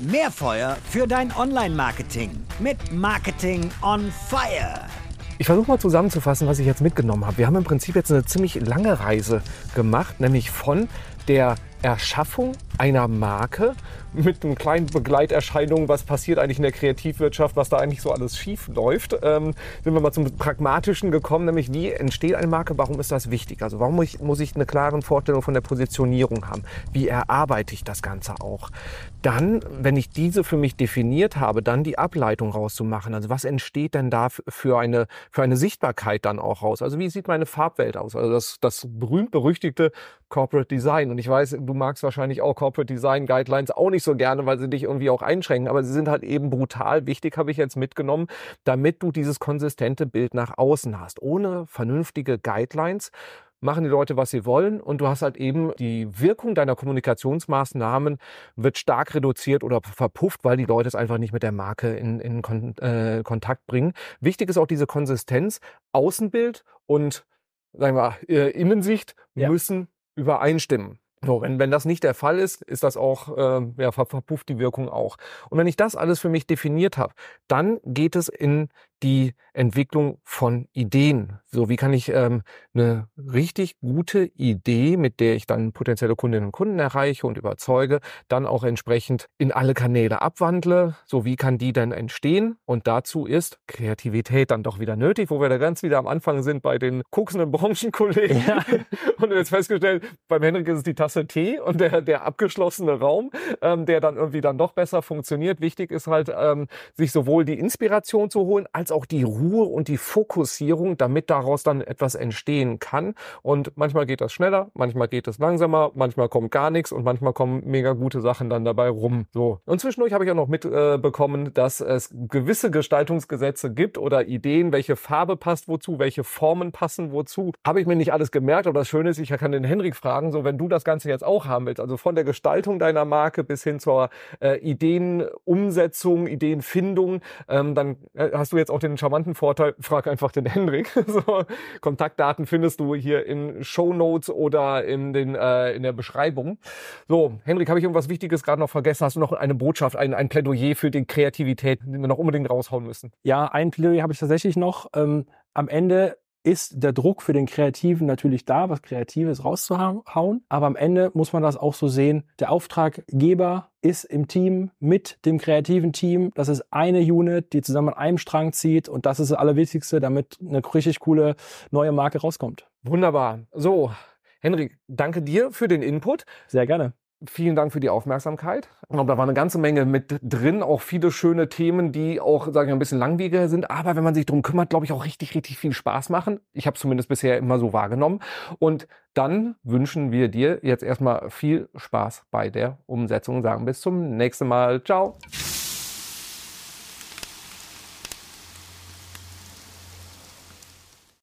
Mehr Feuer für dein Online-Marketing mit Marketing on Fire. Ich versuche mal zusammenzufassen, was ich jetzt mitgenommen habe. Wir haben im Prinzip jetzt eine ziemlich lange Reise gemacht, nämlich von der Erschaffung einer Marke mit einem kleinen Begleiterscheinungen, was passiert eigentlich in der Kreativwirtschaft, was da eigentlich so alles schief läuft, ähm, sind wir mal zum Pragmatischen gekommen, nämlich wie entsteht eine Marke, warum ist das wichtig? Also warum muss ich, muss ich eine klare Vorstellung von der Positionierung haben? Wie erarbeite ich das Ganze auch? Dann, wenn ich diese für mich definiert habe, dann die Ableitung rauszumachen. Also was entsteht denn da für eine, für eine Sichtbarkeit dann auch raus? Also wie sieht meine Farbwelt aus? Also das, das berühmt-berüchtigte Corporate Design. Und ich weiß, du magst wahrscheinlich auch Corporate Design Guidelines auch nicht so gerne, weil sie dich irgendwie auch einschränken. Aber sie sind halt eben brutal wichtig, habe ich jetzt mitgenommen, damit du dieses konsistente Bild nach außen hast. Ohne vernünftige Guidelines machen die Leute, was sie wollen und du hast halt eben die Wirkung deiner Kommunikationsmaßnahmen wird stark reduziert oder verpufft, weil die Leute es einfach nicht mit der Marke in, in Kon äh, Kontakt bringen. Wichtig ist auch diese Konsistenz. Außenbild und sagen wir, äh, Innensicht ja. müssen übereinstimmen. So, wenn, wenn das nicht der Fall ist, ist das auch, äh, ja, verpufft die Wirkung auch. Und wenn ich das alles für mich definiert habe, dann geht es in die Entwicklung von Ideen. So, wie kann ich ähm, eine richtig gute Idee, mit der ich dann potenzielle Kundinnen und Kunden erreiche und überzeuge, dann auch entsprechend in alle Kanäle abwandle. So, wie kann die denn entstehen? Und dazu ist Kreativität dann doch wieder nötig, wo wir da ganz wieder am Anfang sind bei den koksenden Branchenkollegen. Ja. Und jetzt festgestellt, beim Henrik ist es die Tasse Tee und der, der abgeschlossene Raum, ähm, der dann irgendwie dann doch besser funktioniert. Wichtig ist halt, ähm, sich sowohl die Inspiration zu holen, als auch die Ruhe und die Fokussierung, damit daraus dann etwas entstehen kann. Und manchmal geht das schneller, manchmal geht es langsamer, manchmal kommt gar nichts und manchmal kommen mega gute Sachen dann dabei rum. So. Und zwischendurch habe ich auch noch mitbekommen, äh, dass es gewisse Gestaltungsgesetze gibt oder Ideen, welche Farbe passt wozu, welche Formen passen wozu. Habe ich mir nicht alles gemerkt, aber das Schöne ist, ich kann den Henrik fragen, so wenn du das Ganze jetzt auch haben willst, also von der Gestaltung deiner Marke bis hin zur äh, Ideenumsetzung, Ideenfindung, ähm, dann äh, hast du jetzt auch den charmanten Vorteil, frag einfach den Hendrik. so, Kontaktdaten findest du hier in Show Notes oder in, den, äh, in der Beschreibung. So, Hendrik, habe ich irgendwas Wichtiges gerade noch vergessen? Hast du noch eine Botschaft, ein, ein Plädoyer für die Kreativität, die wir noch unbedingt raushauen müssen? Ja, ein Plädoyer habe ich tatsächlich noch. Ähm, am Ende ist der Druck für den Kreativen natürlich da, was Kreatives rauszuhauen. Aber am Ende muss man das auch so sehen. Der Auftraggeber ist im Team mit dem kreativen Team. Das ist eine Unit, die zusammen an einem Strang zieht. Und das ist das Allerwichtigste, damit eine richtig coole neue Marke rauskommt. Wunderbar. So, Henrik, danke dir für den Input. Sehr gerne. Vielen Dank für die Aufmerksamkeit. Ich glaube, da war eine ganze Menge mit drin, auch viele schöne Themen, die auch, sage ich mal, ein bisschen langwieriger sind, aber wenn man sich drum kümmert, glaube ich, auch richtig, richtig viel Spaß machen. Ich habe zumindest bisher immer so wahrgenommen. Und dann wünschen wir dir jetzt erstmal viel Spaß bei der Umsetzung. Sagen bis zum nächsten Mal. Ciao.